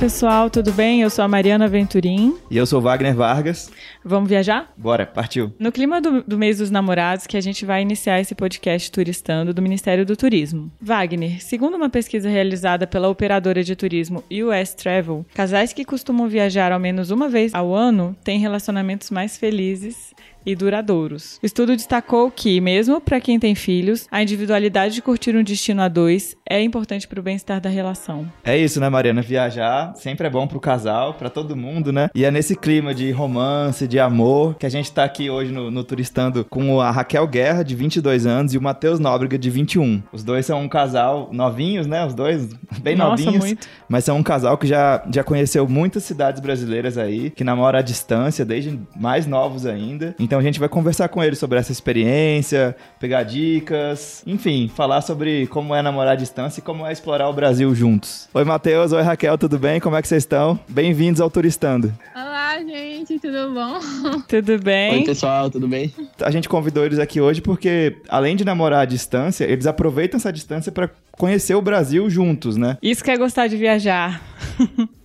Pessoal, tudo bem? Eu sou a Mariana Venturim. E eu sou Wagner Vargas. Vamos viajar? Bora, partiu. No clima do, do mês dos namorados, que a gente vai iniciar esse podcast turistando do Ministério do Turismo. Wagner, segundo uma pesquisa realizada pela operadora de turismo US Travel, casais que costumam viajar ao menos uma vez ao ano têm relacionamentos mais felizes e duradouros. O estudo destacou que, mesmo para quem tem filhos, a individualidade de curtir um destino a dois é importante para o bem-estar da relação. É isso, né, Mariana? Viajar sempre é bom para o casal, para todo mundo, né? E é nesse clima de romance, de amor, que a gente está aqui hoje no, no, Turistando com a Raquel Guerra, de 22 anos, e o Matheus Nóbrega, de 21. Os dois são um casal novinhos, né? Os dois bem Nossa, novinhos. Muito. Mas são um casal que já, já conheceu muitas cidades brasileiras aí, que namora à distância, desde mais novos ainda. Então a gente vai conversar com eles sobre essa experiência, pegar dicas, enfim, falar sobre como é namorar à distância e como é explorar o Brasil juntos. Oi, Matheus. Oi, Raquel. Tudo bem? Como é que vocês estão? Bem-vindos ao Turistando. Olá, gente. Tudo bom? Tudo bem? Oi, pessoal. Tudo bem? A gente convidou eles aqui hoje porque, além de namorar à distância, eles aproveitam essa distância para conhecer o Brasil juntos, né? Isso que é gostar de viajar.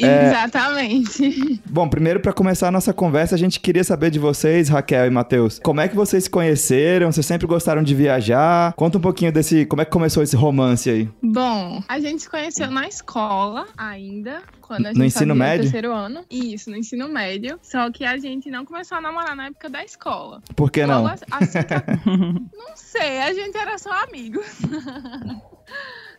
É... Exatamente. Bom, primeiro para começar a nossa conversa, a gente queria saber de vocês, Raquel e Matheus, como é que vocês se conheceram? Vocês sempre gostaram de viajar? Conta um pouquinho desse, como é que começou esse romance aí? Bom, a gente se conheceu na escola ainda, quando a gente no ensino médio? no terceiro ano. Isso, no ensino médio. Só que a gente não começou a namorar na época da escola. Por que não? Logo assim que a... não sei, a gente era só amigos.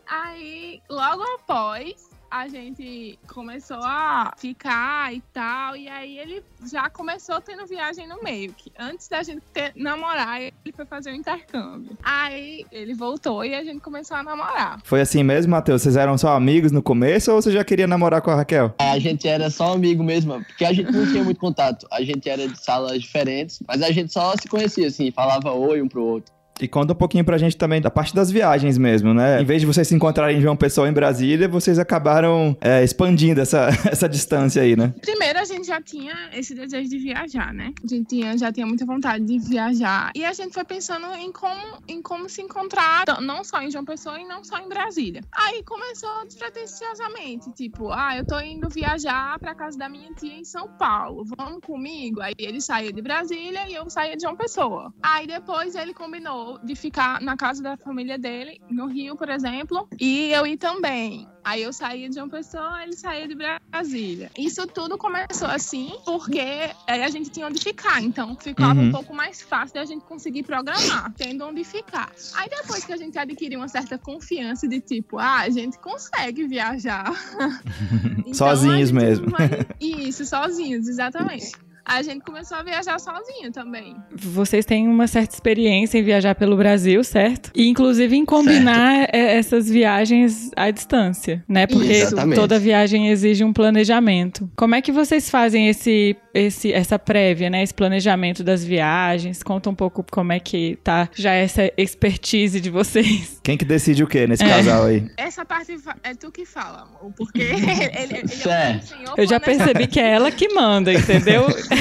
Aí, logo após, a gente começou a ficar e tal, e aí ele já começou tendo viagem no meio, que antes da gente ter, namorar, ele foi fazer o um intercâmbio. Aí ele voltou e a gente começou a namorar. Foi assim mesmo, Matheus? Vocês eram só amigos no começo ou você já queria namorar com a Raquel? A gente era só amigo mesmo, porque a gente não tinha muito contato. A gente era de salas diferentes, mas a gente só se conhecia assim, falava oi um pro outro. E conta um pouquinho pra gente também da parte das viagens mesmo, né? Em vez de vocês se encontrarem em João Pessoa em Brasília, vocês acabaram é, expandindo essa, essa distância aí, né? Primeiro, a gente já tinha esse desejo de viajar, né? A gente tinha, já tinha muita vontade de viajar. E a gente foi pensando em como, em como se encontrar, não só em João Pessoa e não só em Brasília. Aí começou despretensiosamente, tipo, ah, eu tô indo viajar pra casa da minha tia em São Paulo, vamos comigo? Aí ele saía de Brasília e eu saía de João Pessoa. Aí depois ele combinou de ficar na casa da família dele, no Rio, por exemplo, e eu ir também. Aí eu saía de uma pessoa, ele saía de Brasília. Isso tudo começou assim, porque a gente tinha onde ficar. Então ficava uhum. um pouco mais fácil da gente conseguir programar, tendo onde ficar. Aí depois que a gente adquiriu uma certa confiança de tipo, ah, a gente consegue viajar. então, sozinhos mesmo. Vai... Isso, sozinhos, exatamente a gente começou a viajar sozinho também. Vocês têm uma certa experiência em viajar pelo Brasil, certo? E inclusive em combinar certo. essas viagens à distância, né? Porque Exatamente. toda viagem exige um planejamento. Como é que vocês fazem esse, esse essa prévia, né? Esse planejamento das viagens? Conta um pouco como é que tá já essa expertise de vocês. Quem que decide o que nesse é. casal aí? Essa parte é tu que fala, amor, porque ele, ele, ele é o senhor Eu já percebi que é ela que manda, entendeu?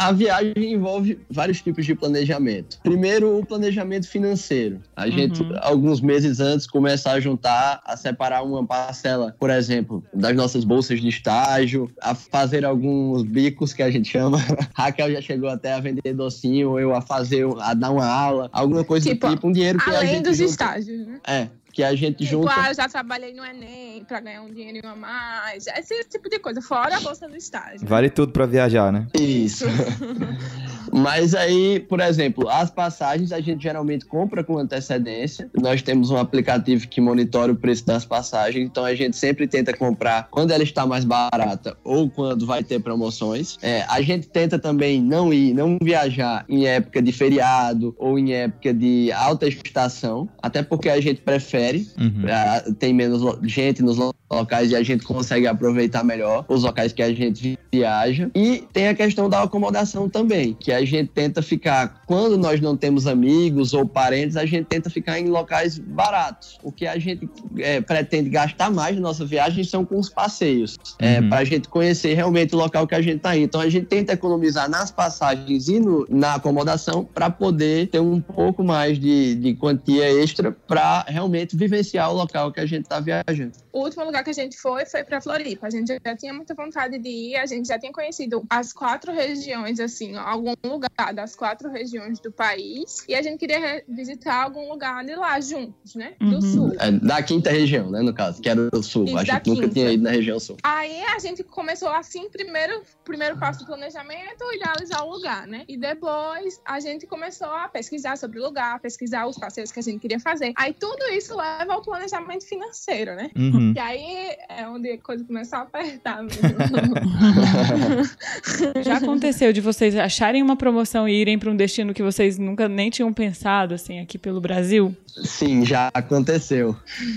A viagem envolve vários tipos de planejamento. Primeiro, o planejamento financeiro. A uhum. gente, alguns meses antes, começa a juntar, a separar uma parcela, por exemplo, das nossas bolsas de estágio, a fazer alguns bicos que a gente chama. Raquel já chegou até a vender docinho, eu a fazer, a dar uma aula, alguma coisa tipo, do tipo, um dinheiro que a gente. Além dos junta. estágios, né? É, que a gente junta. Ah, eu já trabalhei no Enem para ganhar um dinheirinho a mais. Esse tipo de coisa, fora a bolsa do estágio. Vale tudo para viajar, né? Isso. Mas aí, por exemplo, as passagens a gente geralmente compra com antecedência. Nós temos um aplicativo que monitora o preço das passagens, então a gente sempre tenta comprar quando ela está mais barata ou quando vai ter promoções. É, a gente tenta também não ir, não viajar em época de feriado ou em época de alta estação, até porque a gente prefere, uhum. É, tem menos gente nos locais e a gente consegue aproveitar melhor os locais que a gente viaja. E tem a questão da acomodação também, que a gente tenta ficar, quando nós não temos amigos ou parentes, a gente tenta ficar em locais baratos. O que a gente é, pretende gastar mais na nossa viagem são com os passeios, é, Uhum. para a gente conhecer realmente o local que a gente está indo. Então a gente tenta economizar nas passagens e no- na acomodação para poder ter um pouco mais de, de quantia extra para realmente vivenciar o local que a gente está viajando. O último lugar que a gente foi foi para Floripa. A gente já tinha muita vontade de ir, a gente já tinha conhecido as quatro regiões, assim, algum lugar das quatro regiões do país. E a gente queria visitar algum lugar de lá juntos, né? Do Uhum. sul. É, da quinta região, né, no caso, que era o sul. Isso, a gente nunca quinta. tinha ido na região sul. Aí a gente começou assim, primeiro, primeiro passo do planejamento, idealizar o lugar, né? E depois a gente começou a pesquisar sobre o lugar, pesquisar os passeios que a gente queria fazer. Aí tudo isso leva ao planejamento financeiro, né? Uhum. E aí é onde a coisa começou a apertar mesmo. Já aconteceu de vocês acharem uma promoção e irem para um destino que vocês nunca nem tinham pensado, assim, aqui pelo Brasil? Sim, já aconteceu.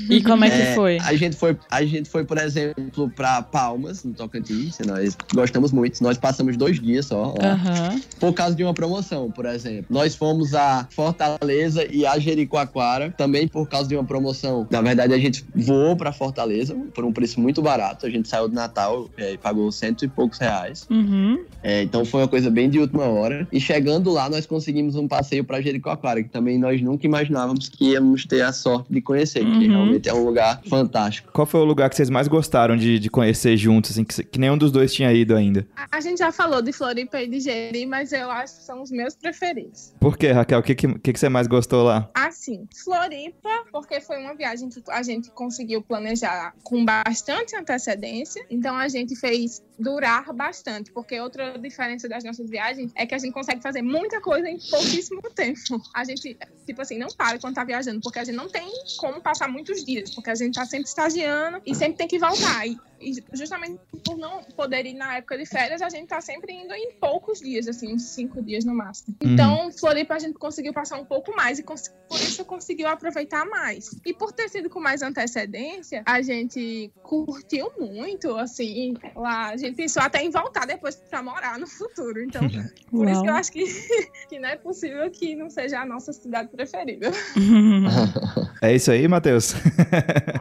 E como é que É, foi? A gente foi, a gente foi, por exemplo, para Palmas, no Tocantins. Nós gostamos muito. Nós passamos dois dias só lá, Aham. por causa de uma promoção, por exemplo. Nós fomos a Fortaleza e a Jericoacoara, também por causa de uma promoção. Na verdade, a gente voou para Fortaleza por um preço muito barato. A gente saiu do Natal é, e pagou cento e poucos reais. Uhum. É, então foi uma coisa bem de última hora. E chegando lá, nós conseguimos um passeio para Jericoacoara, que também nós nunca imaginávamos que íamos ter a sorte de conhecer, que Uhum. realmente é um lugar fantástico. Qual foi o lugar que vocês mais gostaram de, de conhecer juntos, assim, que, que nenhum dos dois tinha ido ainda? a gente já falou de Floripa e de Jeri, mas eu acho que são os meus preferidos. Por quê, Raquel? O que, que, que que você mais gostou lá? Assim, Floripa, porque foi uma viagem que a gente conseguiu planejar com bastante antecedência. Então a gente fez durar bastante, porque outra diferença das nossas viagens é que a gente consegue fazer muita coisa em pouquíssimo tempo. A gente, tipo assim, não para quando tá viajando, porque a gente não tem como passar muitos dias, porque a gente tá sempre estagiando e sempre tem que voltar. E, e justamente por não poder ir na época de férias, a gente tá sempre indo em poucos dias, assim, uns cinco dias no máximo. Uhum. Então, Floripa a gente conseguiu passar um pouco mais e por isso conseguiu aproveitar mais. E por ter sido com mais antecedência, a gente curtiu muito, assim, lá. A gente pensou até em voltar depois pra morar no futuro. Então, por isso que eu Uau. acho que, que não é possível que não seja a nossa cidade preferida. É isso aí, Matheus?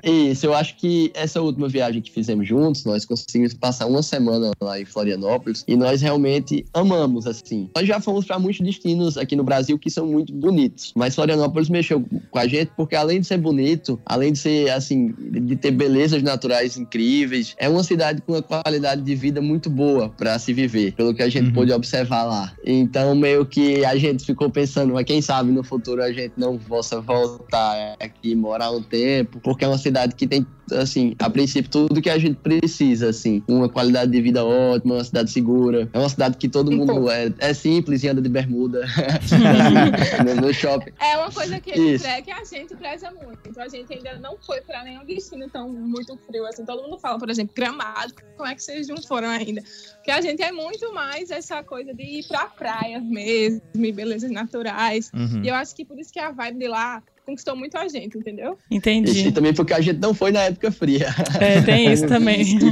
Isso, eu acho que essa última viagem que fizemos juntos, nós conseguimos passar uma semana lá em Florianópolis e nós realmente amamos, assim. Nós já fomos para muitos destinos aqui no Brasil que são muito bonitos, mas Florianópolis mexeu com a gente porque além de ser bonito, além de ser, assim, de ter belezas naturais incríveis, é uma cidade com uma qualidade de vida muito boa para se viver, pelo que a gente Uhum. pôde observar lá. Então, meio que a gente ficou pensando, mas quem sabe no futuro a gente não possa voltar aqui, morar um tempo, porque é uma cidade que tem, assim, a princípio, tudo que a gente precisa, assim, uma qualidade de vida ótima, uma cidade segura, é uma cidade que todo mundo é, é simples e anda de bermuda no, no shopping. É uma coisa que ele Isso. prega que a gente preza muito. A gente ainda não foi pra nenhum destino tão muito frio assim. Todo mundo fala, por exemplo, gramado. Como é que vocês não foram ainda? Porque a gente é muito mais essa coisa de ir pra praia mesmo, e belezas naturais. Uhum. E eu acho que por isso que a vibe de lá conquistou muito a gente, entendeu? E Entendi. também porque a gente não foi na época fria. É, tem isso também.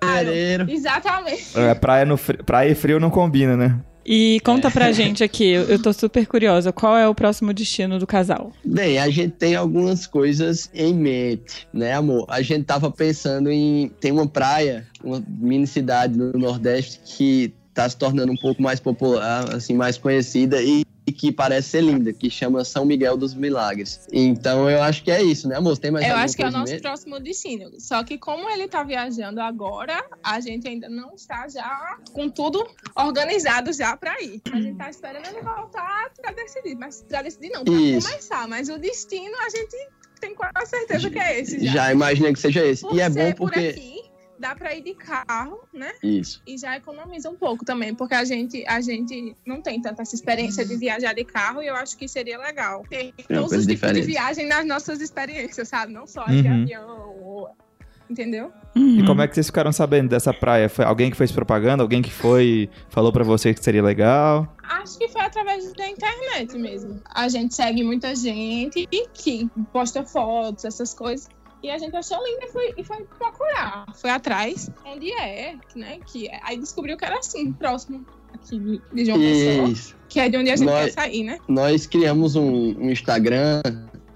Claro. Exatamente. É, praia, no praia e frio não combina, né? E conta pra gente aqui, eu, eu tô super curiosa, qual é o próximo destino do casal? Bem, a gente tem algumas coisas em mente, né, amor? A gente tava pensando em. Tem uma praia, uma mini cidade no Nordeste que tá se tornando um pouco mais popular, assim, mais conhecida e, e que parece ser linda, que chama São Miguel dos Milagres. Então eu acho que é isso, né, amor? Tem mais Eu acho que é o nosso mente? próximo destino. Só que como ele tá viajando agora, a gente ainda não está já com tudo organizado já para ir. A gente tá esperando ele voltar para decidir, mas para decidir não, para começar. Mas o destino a gente tem quase certeza que é esse já. Já imaginei que seja esse. Por e é bom por porque. Dá para ir de carro, né? Isso. E já economiza um pouco também, porque a gente, a gente não tem tanta essa experiência de viajar de carro e eu acho que seria legal ter É todos os tipos de viagem nas nossas experiências, sabe? Não só as de Uhum. avião, ou- entendeu? E como é que vocês ficaram sabendo dessa praia? Foi alguém que fez propaganda? Alguém que foi e falou pra vocês que seria legal? Acho que foi através da internet mesmo. A gente segue muita gente e que posta fotos, essas coisas. E a gente achou lindo e foi, e foi procurar. Foi atrás, onde é, né? Que é. Aí descobriu que era assim, próximo aqui de, de João Pessoa. Isso. Que é de onde a gente Nós- quer sair, né? Nós criamos um, um Instagram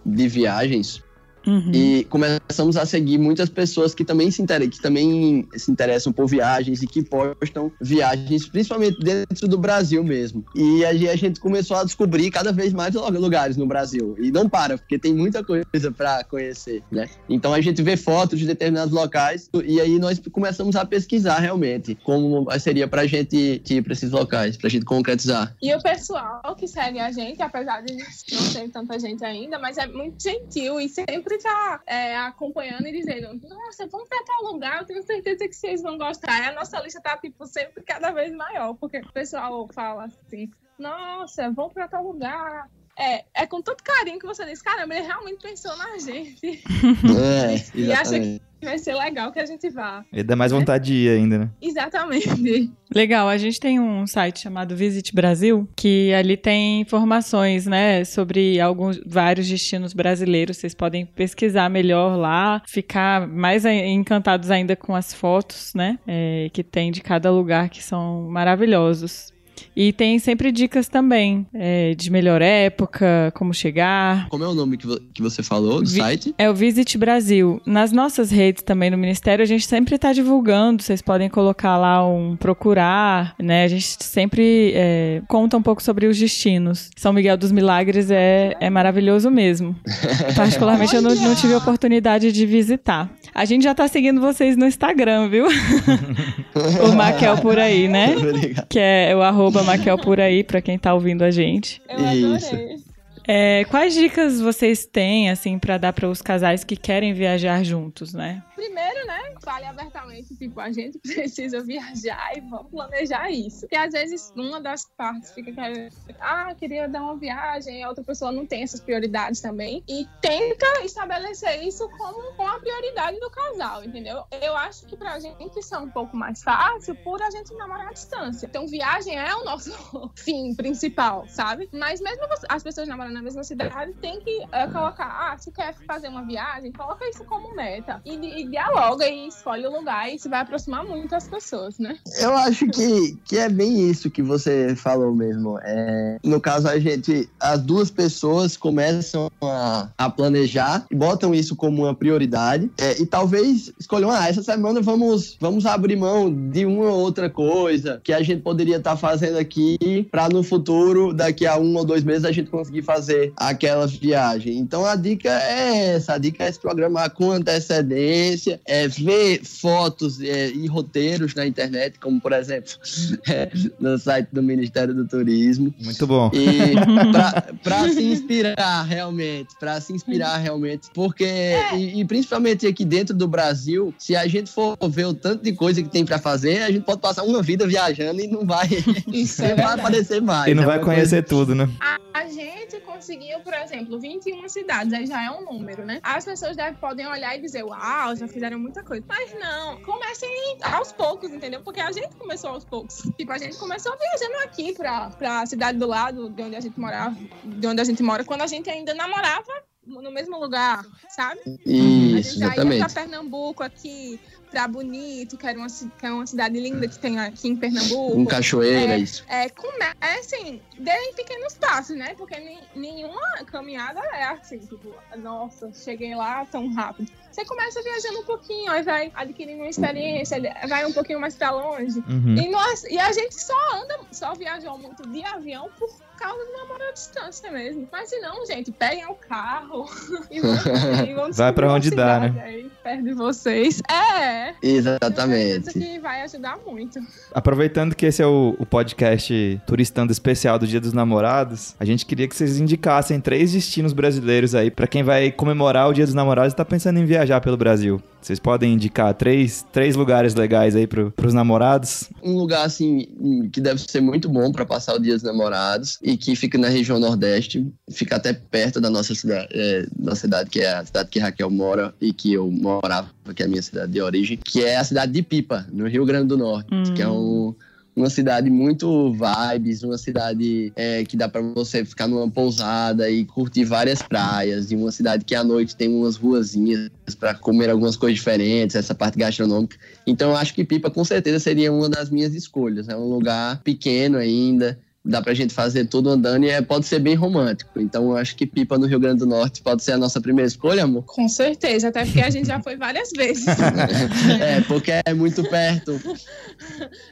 de viagens Uhum. E começamos a seguir muitas pessoas que também se, inter... que também se interessam por viagens e que postam viagens, principalmente dentro do Brasil mesmo. E aí a gente começou a descobrir cada vez mais lugares no Brasil. E não para, porque tem muita coisa para conhecer, né? Então a gente vê fotos de determinados locais e aí nós começamos a pesquisar realmente como seria pra gente ir para esses locais, pra gente concretizar. E o pessoal que segue a gente, apesar de não ter tanta gente ainda, mas é muito gentil e sempre tá é, acompanhando e dizendo: Nossa, vamos pra tal lugar, eu tenho certeza que vocês vão gostar. E a nossa lista tá, tipo, sempre cada vez maior, porque o pessoal fala assim: Nossa, vamos pra tal lugar. É, é com todo carinho que você diz, caramba, ele realmente pensou na gente. É, E acha exatamente. Vai ser legal que a gente vá. E dá mais vontade de ir ainda, né? Exatamente. Legal, a gente tem um site chamado Visit Brasil, que ali tem informações, né, sobre alguns vários destinos brasileiros. Vocês podem pesquisar melhor lá, ficar mais a- encantados ainda com as fotos, né, é, que tem de cada lugar que são maravilhosos. E tem sempre dicas também é, de melhor época, como chegar. Como é o nome que, vo- que você falou do Vi- site? É o Visit Brasil. Nas nossas redes também no Ministério, a gente sempre está divulgando. Vocês podem colocar lá um procurar, né? A gente sempre é, conta um pouco sobre os destinos. São Miguel dos Milagres é, é maravilhoso mesmo. Particularmente, eu não, não tive a oportunidade de visitar. A gente já tá seguindo vocês no Instagram, viu? o Maquel por aí, né? Obrigado. Que é o arroba Maquel por aí, pra quem tá ouvindo a gente. Eu Isso. É, quais dicas vocês têm, assim, pra dar para os casais que querem viajar juntos, né? Primeiro, né, fale abertamente, tipo, a gente precisa viajar e vamos planejar isso. Porque às vezes uma das partes fica querendo, ah, queria dar uma viagem, a outra pessoa não tem essas prioridades também. E tenta estabelecer isso como com a prioridade do casal, entendeu? Eu acho que pra gente isso é um pouco mais fácil por a gente namorar à distância. Então, viagem é o nosso fim principal, sabe? Mas mesmo as pessoas namorando na mesma cidade, tem que é, colocar, ah, se quer fazer uma viagem, coloca isso como meta. E, e dialoga e escolhe o lugar e isso vai aproximar muito as pessoas, né? Eu acho que, que é bem isso que você falou mesmo. É, no caso, a gente, as duas pessoas começam a, a planejar e botam isso como uma prioridade. É, e talvez escolham, ah, essa semana vamos, vamos abrir mão de uma ou outra coisa que a gente poderia estar fazendo aqui para no futuro, daqui a um ou dois meses, a gente conseguir fazer aquela viagem. Então a dica é essa, a dica é se programar com antecedência, é ver fotos é, e roteiros na internet, como por exemplo é, no site do Ministério do Turismo. Muito bom. E para se inspirar realmente, para se inspirar realmente, porque e, e principalmente aqui dentro do Brasil, se a gente for ver o tanto de coisa que tem para fazer, a gente pode passar uma vida viajando e não vai, Isso é não vai aparecer mais. E não É vai conhecer tudo, né? A, gente conseguiu, por exemplo, 21 cidades, aí já é um número, né? As pessoas devem, podem olhar e dizer, uau, já fizeram muita coisa. Mas não, comecem aos poucos, entendeu? Porque a gente começou aos poucos. Tipo, a gente começou viajando aqui pra, pra cidade do lado, de onde a gente morava, de onde a gente mora, quando a gente ainda namorava no mesmo lugar, sabe? a Isso, gente já ia exatamente. pra Pernambuco aqui, pra Bonito, que, era uma, que é uma cidade linda que tem aqui em Pernambuco. Um cachoeira, É. isso. É, comecem, deem pequenos passos, né? Porque nem- nenhuma caminhada é assim, tipo, nossa, cheguei lá tão rápido. Você começa viajando um pouquinho, aí vai adquirindo uma experiência, vai um pouquinho mais pra longe. Uhum. E, nós, e a gente só anda, só viajou muito de avião por causa do namoro à distância mesmo. Mas se não, gente, peguem o carro e vão, e vão Vai pra onde dá, né? Aí, perto de vocês. É, Exatamente. Isso que vai ajudar muito. Aproveitando que esse é o, o podcast turistando especial do Dia dos Namorados, a gente queria que vocês indicassem três destinos brasileiros aí pra quem vai comemorar o Dia dos Namorados e tá pensando em viajar pelo Brasil. Vocês podem indicar três, três lugares legais aí pro, pros namorados? um lugar assim hum, que deve ser muito bom para passar o Dia dos Namorados e que fica na região Nordeste, fica até perto da nossa cidade, é, da cidade que é a cidade que Raquel mora e que eu morava, que é a minha cidade de origem, que é a cidade de Pipa, no Rio Grande do Norte, Hum. que é um, uma cidade muito vibes, uma cidade é, que dá para você ficar numa pousada e curtir várias praias, e uma cidade que à noite tem umas ruazinhas para comer algumas coisas diferentes, essa parte gastronômica. Então eu acho que Pipa com certeza seria uma das minhas escolhas. É um lugar pequeno ainda, dá pra gente fazer tudo andando e é, pode ser bem romântico. Então eu acho que Pipa no Rio Grande do Norte pode ser a nossa primeira escolha, amor? Com certeza, até porque a gente já foi várias vezes. é, porque é muito perto.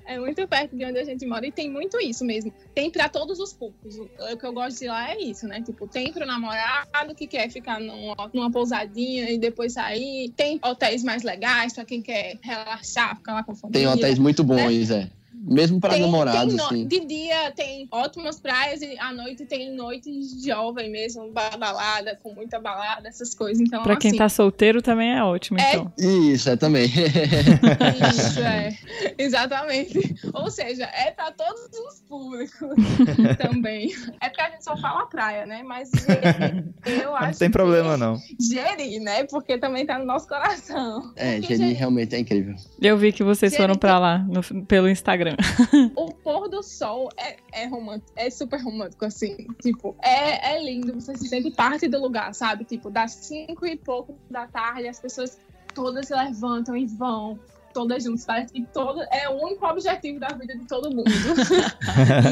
É muito perto de onde a gente mora e tem muito isso mesmo. Tem para todos os públicos. O que eu gosto de lá é isso, né? Tipo, tem pro namorado que quer ficar numa, numa pousadinha e depois sair. Tem hotéis mais legais para quem quer relaxar, ficar lá com a família. Tem hotéis muito bons, né? é. Mesmo para namorados, tem assim. De dia tem ótimas praias e à noite tem noites jovem mesmo, balada, com muita balada, essas coisas. Então, pra quem assim, tá solteiro também é ótimo, é... então. Isso, é também. Isso, é. Exatamente. Ou seja, é para todos os públicos também. É porque a gente só fala praia, né? Mas eu acho Não tem problema, não. Geri, né? Porque também tá no nosso coração. É, Geri realmente é incrível. Eu vi que vocês Geri foram para lá no, pelo Instagram. o pôr do sol é, é romântico, é super romântico, assim. Tipo, é, é lindo, você se sente parte do lugar, sabe? Tipo, das cinco e pouco da tarde, as pessoas todas se levantam e vão todas juntas. Parece que todo, é o único objetivo da vida de todo mundo.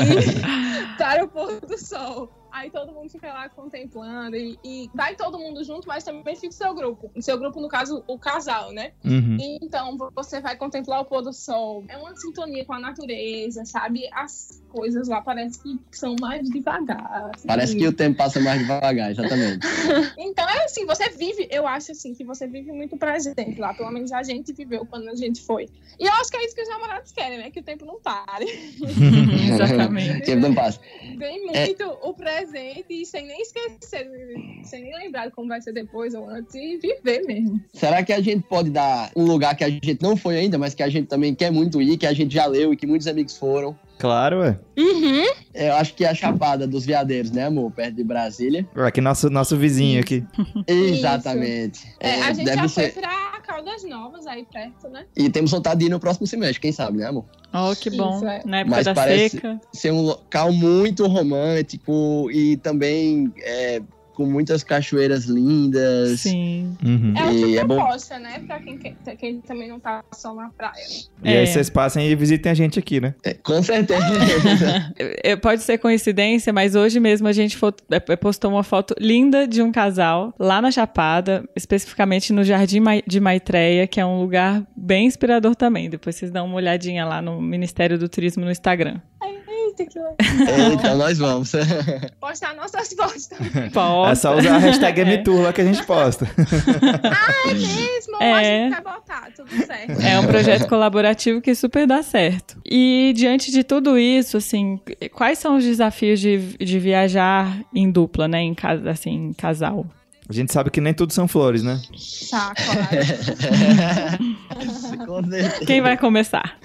e para o pôr do sol. Aí todo mundo fica lá contemplando e, e, vai todo mundo junto, mas também fica o seu grupo. O seu grupo, no caso, o casal, né? Uhum. Então você vai contemplar o pôr do sol. É uma sintonia com a natureza, sabe? As coisas lá parece que são mais devagar. Assim. Parece que o tempo passa mais devagar, exatamente. então é assim, você vive, eu acho assim, que você vive muito presente lá. Pelo menos a gente viveu quando a gente foi. E eu acho que é isso que os namorados querem, né? Que o tempo não pare. Exatamente. o tempo não passa. Vem muito é... o presente presente sem nem esquecer, sem nem lembrar como vai ser depois ou antes e viver mesmo. Será que a gente pode dar um lugar que a gente não foi ainda, mas que a gente também quer muito ir, que a gente já leu e que muitos amigos foram? Claro, ué. Uhum. Eu acho que é a Chapada dos Veadeiros, né, amor? Perto de Brasília. Aqui nosso, nosso vizinho aqui. Exatamente. É, a gente já ser... foi pra Caldas Novas, aí perto, né? E temos vontade de ir no próximo semestre, quem sabe, né, amor? Oh, que bom. Isso, é. Na época Mas da parece seca. ser um local muito romântico e também é, com muitas cachoeiras lindas. Sim. Uhum. É uma é proposta, né? Pra quem, pra quem também não tá só na praia. E é. aí vocês passem e visitem a gente aqui, né? É, com certeza. Pode ser coincidência, mas hoje mesmo a gente postou uma foto linda de um casal lá na Chapada, especificamente no Jardim de Maitreya, que é um lugar bem inspirador também. Depois vocês dão uma olhadinha lá no Ministério do Turismo no Instagram. Eita, que legal. então nós vamos. Postar nossas fotos também. É só usar a hashtag é. MTour lá que a gente posta. ah, é mesmo? É. A gente vai botar, tudo certo. É um projeto colaborativo que super dá certo. E diante de tudo isso, assim, quais são os desafios de, de viajar em dupla, né? Em casa, assim, em casal? A gente sabe que nem tudo são flores, né? Tá, claro. Quem vai começar?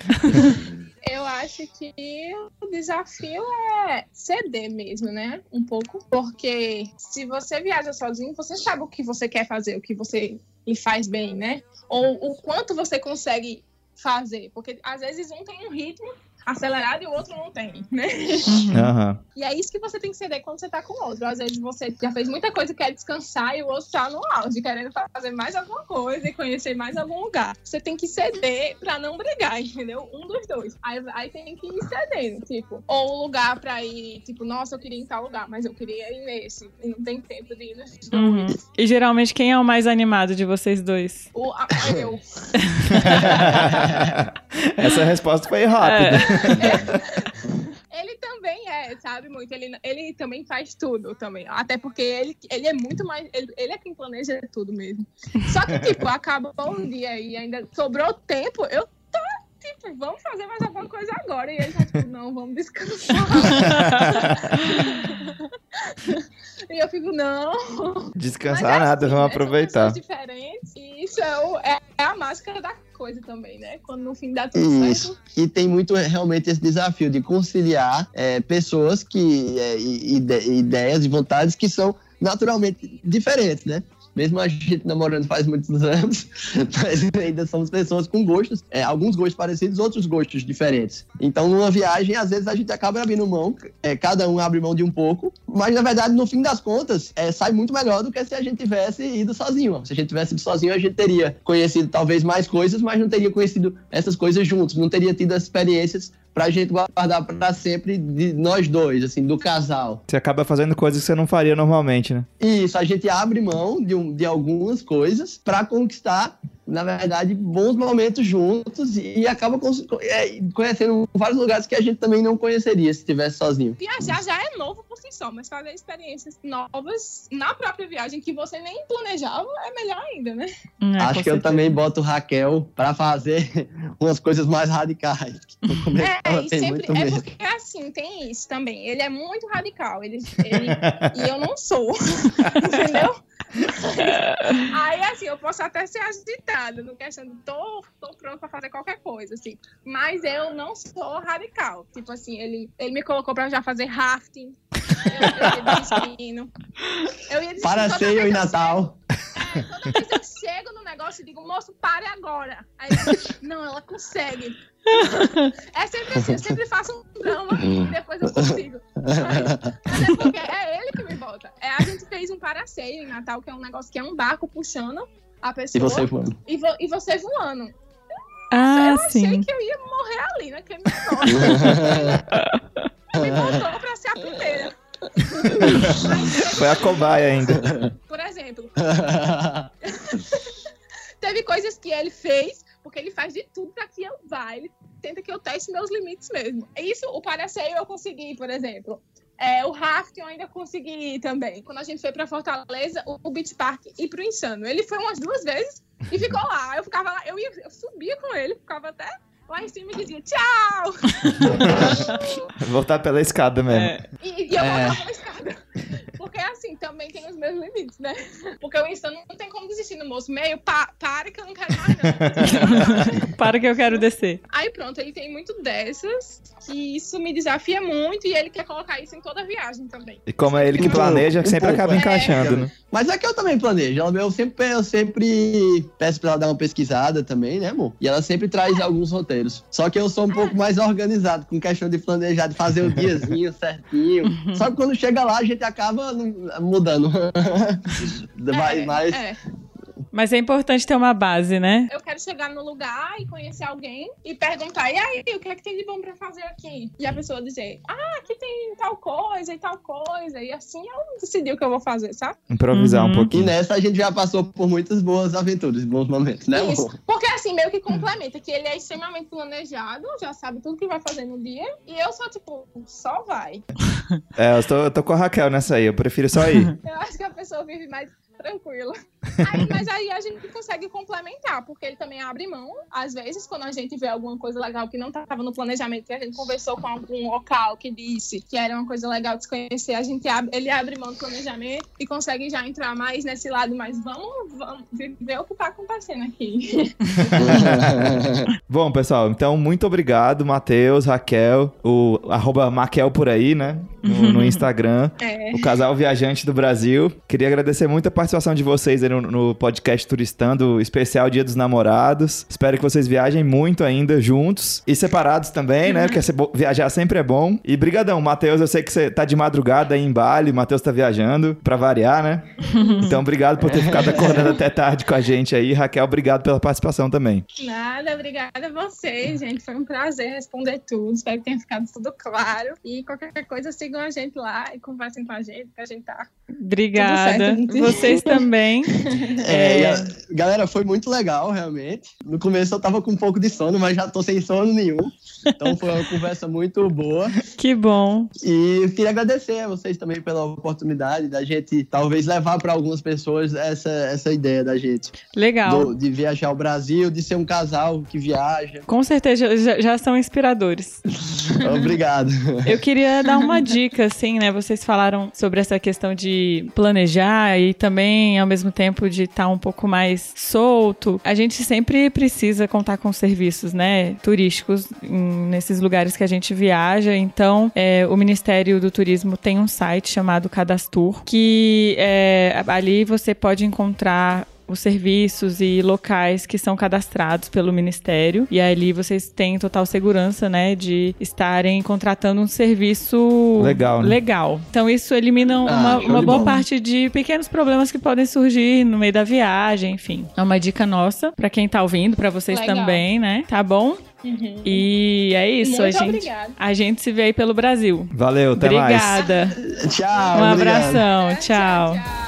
Eu acho que o desafio é ceder mesmo, né? Um pouco. Porque se você viaja sozinho, você sabe o que você quer fazer, o que você lhe faz bem, né? Ou o quanto você consegue fazer. Porque às vezes um tem um ritmo acelerado e o outro não tem, né? Uhum. E é isso que você tem que ceder quando você tá com o outro. Às vezes você já fez muita coisa e quer descansar e o outro tá no auge, querendo fazer mais alguma coisa e conhecer mais algum lugar. Você tem que ceder pra não brigar, entendeu? Um dos dois. Aí, aí tem que ir cedendo, tipo. Ou um lugar pra ir, tipo, nossa, eu queria ir em tal lugar, mas eu queria ir nesse. E não tem tempo de ir nos dois. Uhum. E geralmente quem é o mais animado de vocês dois? O, a, eu. Essa resposta foi rápida. É. ele também é, sabe, muito. Ele, ele também faz tudo também. Até porque ele, ele é muito mais. Ele, ele é quem planeja tudo mesmo. Só que, tipo, acabou um dia e ainda sobrou tempo, eu tô. Tipo, vamos fazer mais alguma coisa agora. E ele tá tipo, não, vamos descansar. e eu fico, não. Descansar é nada, assim, vamos né? aproveitar. Diferentes. E isso é, o, é, é a máscara da coisa também, né? Quando no fim dá tudo Isso. certo. E tem muito realmente esse desafio de conciliar é, pessoas que é, ide ideias e vontades que são naturalmente diferentes, né? Mesmo a gente namorando faz muitos anos, mas ainda somos pessoas com gostos, é, alguns gostos parecidos, outros gostos diferentes. Então, numa viagem, às vezes a gente acaba abrindo mão, é, cada um abre mão de um pouco, mas na verdade, no fim das contas, é, sai muito melhor do que se a gente tivesse ido sozinho. Se a gente tivesse ido sozinho, a gente teria conhecido talvez mais coisas, mas não teria conhecido essas coisas juntos, não teria tido as experiências pra gente guardar pra sempre de nós dois, assim, do casal. Você acaba fazendo coisas que você não faria normalmente, né? Isso, a gente abre mão de, um, de algumas coisas pra conquistar, na verdade, bons momentos juntos e, e acaba é, conhecendo vários lugares que a gente também não conheceria se estivesse sozinho. Viajar já é novo por si só, mas fazer experiências novas na própria viagem que você nem planejava é melhor ainda, né? É, Acho que certeza. eu também boto Raquel pra fazer umas coisas mais radicais. É, ela tem sempre, medo. É porque assim, tem isso também. Ele é muito radical. Ele, ele e eu não sou. entendeu? Aí, assim, eu posso até ser agitada no de tô, tô pronto pra fazer qualquer coisa, assim. Mas eu não sou radical. Tipo assim, ele, ele me colocou pra já fazer rafting. Eu, eu ia desistindo. Para ceia em Natal. é, toda vez eu chego no negócio e digo, moço, pare agora. Aí, não, ela consegue. É sempre assim, eu sempre faço um drama e depois eu consigo. Mas, mas é porque é ele que me bota. É, a gente fez um paraceio em Natal, que é um negócio que é um barco puxando a pessoa. E você voando. E, vo e você voando. Ah, eu sim. achei que eu ia morrer ali naquele negócio. me botou pra ser a primeira. Foi a cobaia ainda. Por exemplo. Teve coisas que ele fez porque ele faz de tudo para que eu vá. Ele tenta que eu teste meus limites mesmo. Isso, o paraceio eu consegui, por exemplo. É, o rafting eu ainda consegui também. Quando a gente foi para Fortaleza, o, Beach Park e pro Insano. Ele foi umas duas vezes e ficou lá. Eu ficava lá, eu, ia, eu subia com ele, ficava até lá em cima e dizia tchau! Voltar pela escada mesmo. É. E, e, eu é. voltava pela escada. Porque assim, também né? Porque o Insta não tem como desistir no moço. Meio, pa, para que eu não quero mais, não. para que eu quero descer. Aí pronto, ele tem muito dessas, que isso me desafia muito e ele quer colocar isso em toda a viagem também. E como é ele que planeja, sempre acaba encaixando, é. né? Mas é que eu também planejo. Eu sempre, eu sempre peço pra ela dar uma pesquisada também, né, amor? E ela sempre traz alguns roteiros. Só que eu sou um pouco mais organizado com questão de planejar, de fazer o diazinho certinho. Só que quando chega lá, a gente acaba mudando. É, mas, é. Mas é importante ter uma base, né? Eu quero chegar no lugar e conhecer alguém e perguntar: e aí, o que é que tem de bom pra fazer aqui? E a pessoa dizer: ah, aqui tem tal coisa e tal coisa. E assim eu decidi o que eu vou fazer, sabe? Improvisar uhum. um pouquinho. E nessa a gente já passou por muitas boas aventuras, bons momentos, né? Isso. Porque assim, meio que complementa, que ele é extremamente planejado, já sabe tudo que vai fazer no dia. E eu só, tipo, só vai. É, eu tô, eu tô com a Raquel nessa aí, eu prefiro só ir. eu acho que a pessoa vive mais tranquilo. Aí, mas aí a gente consegue complementar, porque ele também abre mão. Às vezes, quando a gente vê alguma coisa legal que não estava no planejamento, que a gente conversou com algum local que disse que era uma coisa legal de se conhecer, a gente abre, ele abre mão do planejamento e consegue já entrar mais nesse lado, mas vamos, vamos ver o que está acontecendo aqui. Bom, pessoal, então muito obrigado, Matheus, Raquel, o arroba Maquel por aí, né? No, no Instagram. É. O casal viajante do Brasil. Queria agradecer muito a participação de vocês aí no, no, podcast Turistando, especial Dia dos Namorados. Espero que vocês viajem muito ainda juntos e separados também, né? Porque viajar sempre é bom. E brigadão, Matheus, eu sei que você tá de madrugada aí em Bali, o Matheus tá viajando, pra variar, né? Então, obrigado por ter ficado acordando até tarde com a gente aí. Raquel, obrigado pela participação também. Nada, obrigada a vocês, gente. Foi um prazer responder tudo. Espero que tenha ficado tudo claro. E qualquer coisa, sigam a gente lá e conversem com a gente, que a gente tá. Obrigada. Vocês vocês também. É, é... galera, foi muito legal, realmente. No começo eu tava com um pouco de sono, mas já tô sem sono nenhum. Então foi uma conversa muito boa. Que bom. E queria agradecer a vocês também pela oportunidade da gente talvez levar para algumas pessoas essa, essa ideia da gente. Legal. Do, de viajar ao Brasil, de ser um casal que viaja. Com certeza já, já são inspiradores. Obrigado. Eu queria dar uma dica, assim, né? Vocês falaram sobre essa questão de planejar e também ao mesmo tempo de estar tá um pouco mais solto, a gente sempre precisa contar com serviços, né, turísticos em, nesses lugares que a gente viaja. Então, é, o Ministério do Turismo tem um site chamado Cadastur, que é, ali você pode encontrar os serviços e locais que são cadastrados pelo Ministério. E ali vocês têm total segurança, né, de estarem contratando um serviço legal. Né? legal. Então isso elimina ah, uma, uma boa parte de pequenos problemas que podem surgir no meio da viagem, enfim. É uma dica nossa para quem tá ouvindo, para vocês legal. também, né? Tá bom? Uhum. E é isso, Muito a gente, obrigada. a gente se vê aí pelo Brasil. Valeu, até Obrigada. mais. Tchau. Um abração, tchau. tchau, tchau.